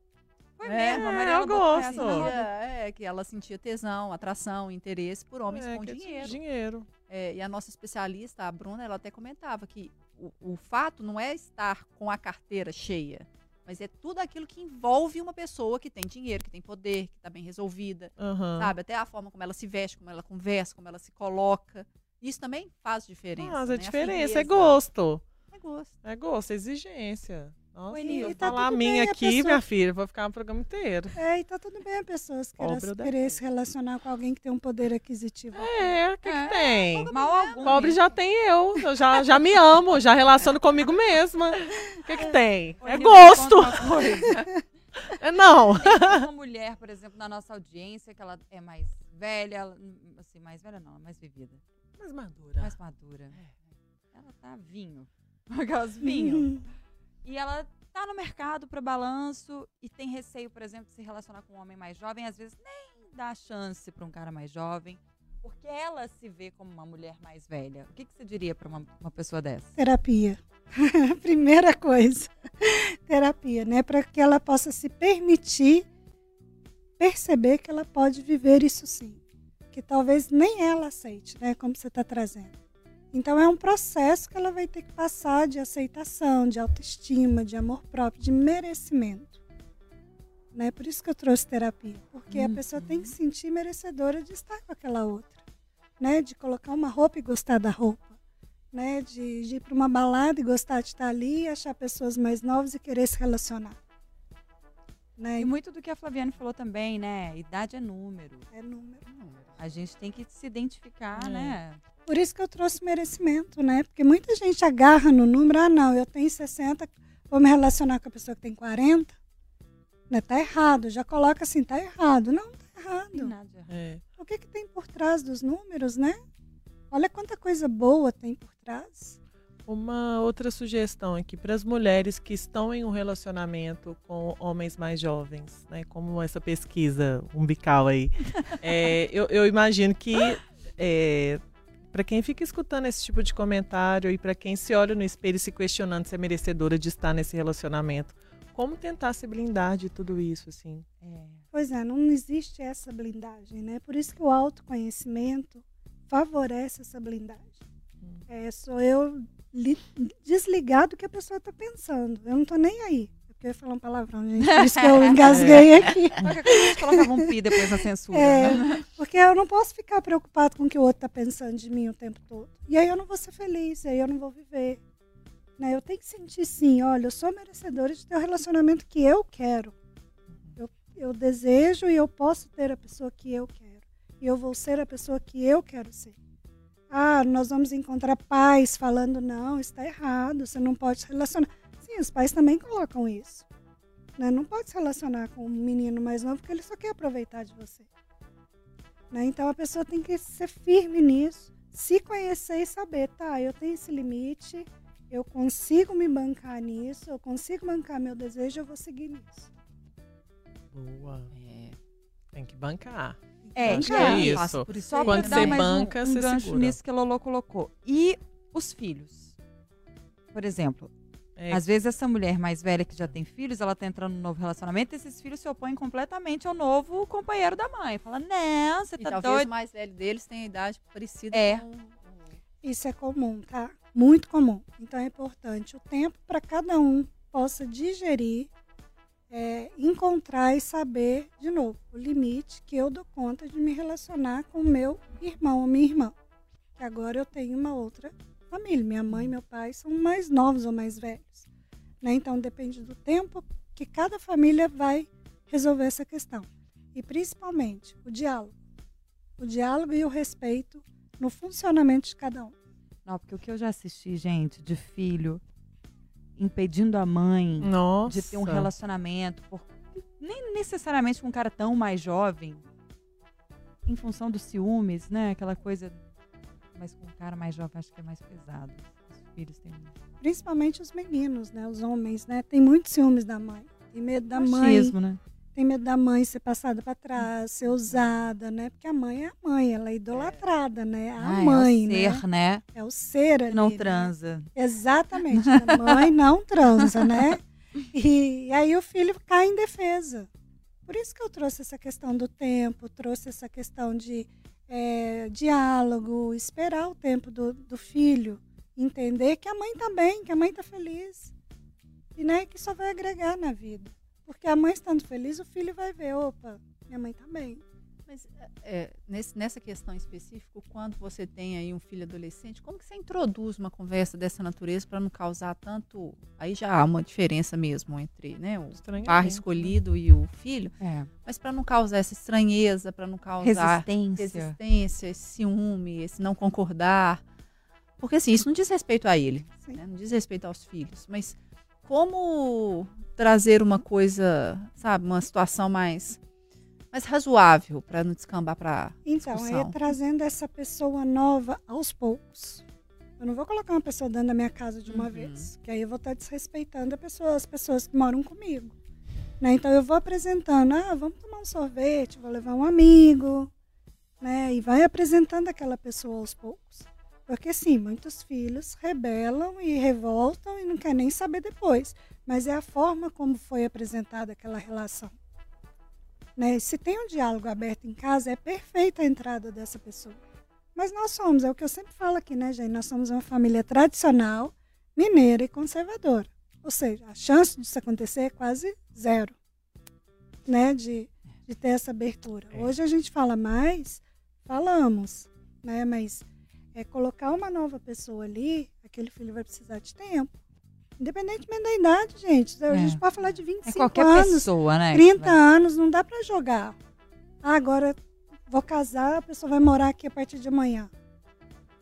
Foi É, mesmo, a Mariela eu gosto. É, que ela sentia tesão, atração, interesse por homens É, com que é dinheiro. dinheiro. É, e a nossa especialista, a Bruna, ela até comentava que o, o fato não é estar com a carteira cheia, mas é tudo aquilo que envolve uma pessoa que tem dinheiro, que tem poder, que está bem resolvida, Aham. sabe? Até a forma como ela se veste, como ela conversa, como ela se coloca. Isso também faz diferença. Mas né? a diferença é firmeza. gosto. É gosto. É gosto, é exigência. Nossa, E eu tá falar a minha bem, a aqui, pessoa- minha filha, vou ficar o programa inteiro. É, e tá tudo bem a pessoa se querer, Pobre se relacionar com alguém que tem um poder aquisitivo. É, o que, É, que tem? Mal algum. Pobre mesmo. já tem eu, eu já, já me amo, já relaciono comigo mesma. O que, que tem? É gosto. me conta uma coisa. É não. Tem uma mulher, por exemplo, na nossa audiência, que ela é mais velha, assim, mais velha não, mais vivida, Mas madura. mais madura. Ela tá vinho. Aquelas vinho. E ela tá no mercado para balanço e tem receio, por exemplo, de se relacionar com um homem mais jovem, às vezes nem dá chance para um cara mais jovem, porque ela se vê como uma mulher mais velha. O que, que você diria para uma, uma pessoa dessa? Terapia. Primeira coisa. Terapia, né? Para que ela possa se permitir perceber que ela pode viver isso sim. Que talvez nem ela aceite, né? Como você está trazendo. Então é um processo que ela vai ter que passar de aceitação, de autoestima, de amor próprio, de merecimento. Né? Por isso que eu trouxe terapia. Porque a pessoa tem que se sentir merecedora de estar com aquela outra. Né? De colocar uma roupa e gostar da roupa né, de, de ir para uma balada e gostar de estar ali, achar pessoas mais novas e querer se relacionar. Né? E muito do que a Flaviane falou também, né? Idade é número. É número. A gente tem que se identificar, É. né? Por isso que eu trouxe merecimento, né? Porque muita gente agarra no número, ah, não, eu tenho 60, vou me relacionar com a pessoa que tem 40. Né? Tá errado, já coloca assim, tá errado. Não, tá errado. nada. É. O que, que tem por trás dos números, né? Olha quanta coisa boa tem por trás. Uma outra sugestão aqui para as mulheres que estão em um relacionamento com homens mais jovens, né? Como essa pesquisa umbical aí. É, eu, eu imagino que para quem fica escutando esse tipo de comentário e para quem se olha no espelho se questionando se é merecedora de estar nesse relacionamento, como tentar se blindar de tudo isso, assim? É. Pois é, não existe essa blindagem, né? Por isso que o autoconhecimento favorece essa blindagem. Hum. É, sou eu li- desligar do que a pessoa está pensando. Eu não tô nem aí. Eu ia falar um palavrão, gente. Por isso que eu engasguei aqui. Qualquer coisa a gente colocava um pi depois na censura. É. né? Porque eu não posso ficar preocupado com o que o outro está pensando de mim o tempo todo. E aí eu não vou ser feliz, e aí eu não vou viver. Né? Eu tenho que sentir sim, olha, eu sou merecedora de ter o relacionamento que eu quero. Eu, eu desejo e eu posso ter a pessoa que eu quero. E eu vou ser a pessoa que eu quero ser. Ah, nós vamos encontrar pais falando, não, está errado, você não pode se relacionar. Sim, os pais também colocam isso. Né? Não pode se relacionar com um menino mais novo porque ele só quer aproveitar de você. Né? Então a pessoa tem que ser firme nisso, se conhecer e saber, tá, eu tenho esse limite, eu consigo me bancar nisso, eu consigo bancar meu desejo, eu vou seguir nisso. Boa. É. Tem que bancar. É, que então, é isso. por isso. Só Quando você mais um- banca, um, você gancho segura. nisso que a Lolo colocou. E os filhos? Por exemplo, É, às vezes essa mulher mais velha que já tem filhos, ela tá entrando num novo relacionamento e esses filhos se opõem completamente ao novo companheiro da mãe. Fala, não, você E tá talvez doido. o mais velho deles tenha idade parecida É. com... Isso é comum, tá? Muito comum. Então é importante o tempo para cada um possa digerir, é, encontrar e saber, de novo, o limite que eu dou conta de me relacionar com o meu irmão ou minha irmã. Que agora eu tenho uma outra família. Minha mãe e meu pai são mais novos ou mais velhos. Né? Então depende do tempo que cada família vai resolver essa questão. E principalmente o diálogo. O diálogo e o respeito no funcionamento de cada um. Não, porque o que eu já assisti, gente, de filho impedindo a mãe Nossa. de ter um relacionamento, por- nem necessariamente com um cara tão mais jovem, em função dos ciúmes, né? Aquela coisa. Mas com um cara mais jovem acho que é mais pesado. Os filhos têm um Principalmente os meninos, né? Os homens, né? Tem muitos ciúmes da mãe. Tem medo da mãe. machismo, né? Tem medo da mãe ser passada para trás, ser usada, né? Porque a mãe é a mãe, ela é idolatrada, né? A Ah, mãe, é o né? ser, né? É o ser ali, não né? transa. Exatamente. A mãe não transa, né? E aí o filho cai em defesa. Por isso que eu trouxe essa questão do tempo, trouxe essa questão de é, diálogo, esperar o tempo do, do filho, entender que a mãe tá bem, que a mãe tá feliz. E né, que só vai agregar na vida. Porque a mãe estando feliz, o filho vai ver, opa, minha mãe tá bem. Mas é, nesse- nessa questão específica, quando você tem aí um filho adolescente, como que você introduz uma conversa dessa natureza para não causar tanto. Aí já há uma diferença mesmo entre né, o par né? escolhido e o filho, É. mas para não causar essa estranheza, para não causar Resistência. resistência, esse ciúme, esse não concordar. Porque assim, isso não diz respeito a ele, né? não diz respeito aos filhos. Mas como trazer uma coisa, sabe, uma situação mais, mais razoável para não descambar para Então, é discussão. trazendo essa pessoa nova aos poucos. Eu não vou colocar uma pessoa dentro da minha casa de uma Uhum. vez, que aí eu vou estar desrespeitando a pessoa, as pessoas que moram comigo. Né? Então eu vou apresentando, ah, vamos tomar um sorvete, vou levar um amigo, né? E vai apresentando aquela pessoa aos poucos. Porque sim, muitos filhos rebelam e revoltam e não querem nem saber depois. Mas é a forma como foi apresentada aquela relação. Né? Se tem um diálogo aberto em casa, é perfeita a entrada dessa pessoa. Mas nós somos, é o que eu sempre falo aqui, né, gente? Nós somos uma família tradicional, mineira e conservadora. Ou seja, a chance disso acontecer é quase zero, né? De, de ter essa abertura. É. Hoje a gente fala mais, falamos, né? Mas é colocar uma nova pessoa ali, aquele filho vai precisar de tempo. Independentemente da idade, gente. A É. gente pode falar de 25 É qualquer anos, pessoa, né? 30 anos, não dá pra jogar. Ah, agora vou casar, a pessoa vai morar aqui a partir de amanhã.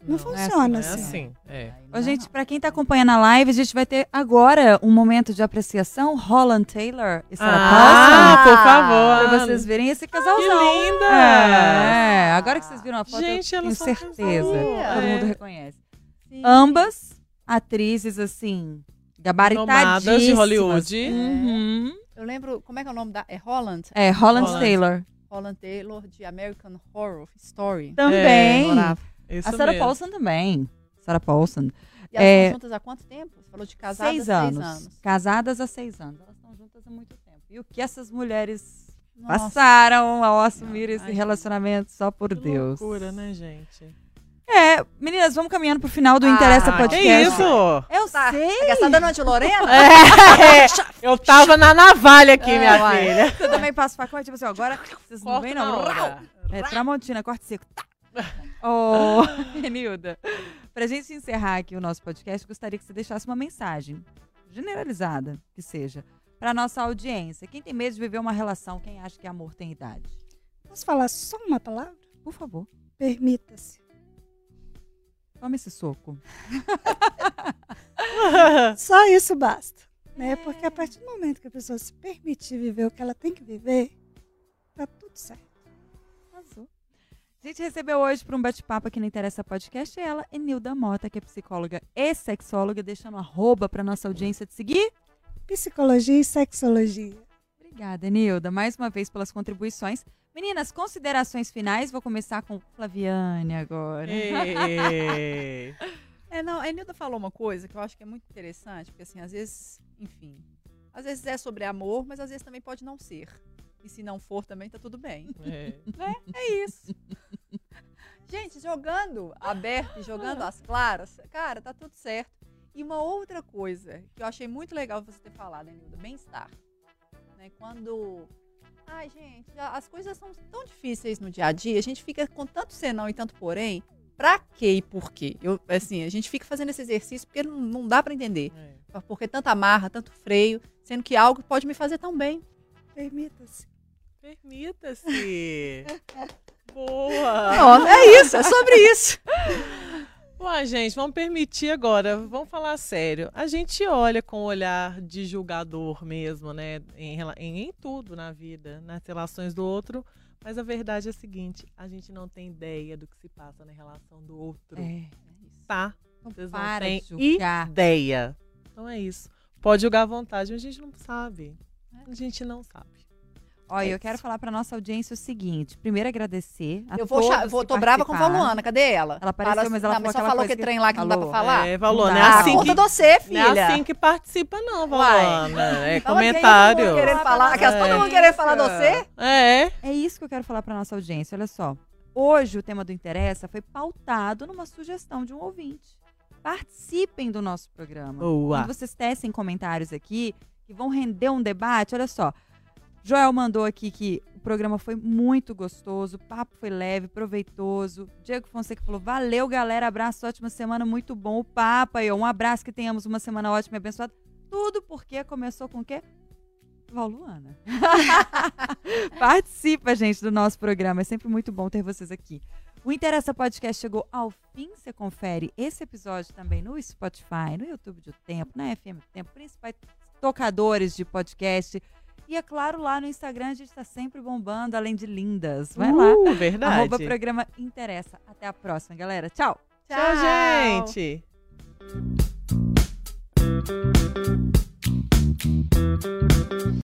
Não, Não, funciona Não é assim. assim. É. Ô, gente, pra quem tá acompanhando a live, a gente vai ter agora um momento de apreciação. Holland Taylor e Sarah Ah, Paulson. por favor. Pra vocês verem esse casalzão. Que linda! É, agora que vocês viram a foto, Gente, eu tenho certeza. Todo É. mundo reconhece. Sim. Ambas atrizes, assim, gabaritadíssimas. Nomadas de Hollywood. Uhum. Eu lembro, como é que é o nome da. É Holland? É, Holland, Holland. Taylor. Holland Taylor de American Horror Story. Também. Isso a Sarah mesmo. Paulson também. Sarah Paulson. E elas É. estão juntas há quanto tempo? Você falou de casadas seis há anos. seis anos. Casadas há seis anos. Elas estão juntas há muito tempo. E o que essas mulheres Nossa. passaram ao assumir esse Ai, relacionamento, só por Que Deus. loucura, né, gente? É, meninas, vamos caminhando pro final do Ah, Interessa Podcast. Que isso? Eu Tá, sei. Você tá dando uma de Lorena? É, eu tava na navalha aqui, minha É, uai. filha. Eu também passo facão, tipo assim, ó, agora vocês não vêm, não. hora. É, Tramontina, corte seco. Tá. Ô, Renilda, pra gente encerrar aqui o nosso podcast, gostaria que você deixasse uma mensagem, generalizada que seja, pra nossa audiência. Quem tem medo de viver uma relação, quem acha que amor tem idade? Posso falar só uma palavra? Por favor, Permita-se. Tome esse soco. Só isso basta. Né? Porque a partir do momento que a pessoa se permitir viver o que ela tem que viver, tá tudo certo. Arrasou. A gente recebeu hoje para um bate-papo aqui no Interessa Podcast ela, Enilda Mota, que é psicóloga e sexóloga, deixando arroba para nossa audiência de seguir. Psicologia e sexologia. Obrigada, Enilda, mais uma vez pelas contribuições. Meninas, considerações finais. Vou começar com Flaviane agora. É, não, a Enilda falou uma coisa que eu acho que é muito interessante, porque assim, às vezes, enfim, às vezes é sobre amor, mas às vezes também pode não ser. E se não for, também tá tudo bem. É. É isso. Gente, jogando aberto e jogando as claras, cara, tá tudo certo. E uma outra coisa que eu achei muito legal você ter falado, Enilda, bem-estar. Né? Quando. Ai, gente, as coisas são tão difíceis no dia a dia, a gente fica com tanto senão e tanto porém. Pra quê e por quê? Eu, assim, a gente fica fazendo esse exercício porque não, não dá pra entender. É. Porque tanta amarra, tanto freio, sendo que algo pode me fazer tão bem. Permita-se. Permita-se. Boa. Não, é isso, é sobre isso. Ué, gente, vamos permitir agora, vamos falar sério. A gente olha com o olhar de julgador mesmo, né? Em, em, em tudo na vida, nas relações do outro. Mas a verdade é a seguinte: a gente não tem ideia do que se passa na relação do outro. É. Tá? Então Vocês não têm ideia. Então é isso. Pode julgar à vontade, mas a gente não sabe. A gente não sabe. Olha, É eu quero falar pra nossa audiência o seguinte. Primeiro, agradecer a Eu vou, todos vou tô brava com a. Valuana, cadê ela? Ela apareceu, mas ela não, falou só falou que que trem lá que não dá pra falou. falar. É, Valona, é Não dá. assim Conta que, você, não é filha. assim que participa, não. Valona. É Então, comentário. quem que Querendo falar, aquelas, todo É. mundo querendo falar de você? É. É isso que eu quero falar pra nossa audiência. Olha só. Hoje o tema do Interessa foi pautado numa sugestão de um ouvinte. Participem do nosso programa. Boa. Quando vocês tecem comentários aqui que vão render um debate, olha só. Joel mandou aqui que o programa foi muito gostoso, o papo foi leve, proveitoso. Diego Fonseca falou: valeu, galera, abraço, ótima semana, muito bom o papo. Aí, um abraço, que tenhamos uma semana ótima e abençoada. Tudo porque começou com o quê? Val Luana. Participa, gente, do nosso programa. É sempre muito bom ter vocês aqui. O Interessa Podcast chegou ao fim. Você confere esse episódio também no Spotify, no YouTube do Tempo, na FM do Tempo, principais tocadores de podcast. E é claro, lá no Instagram a gente está sempre bombando, além de lindas. Vai uh, lá. Verdade. Arroba programa Interessa. Até a próxima, galera. Tchau. Tchau, Tchau gente.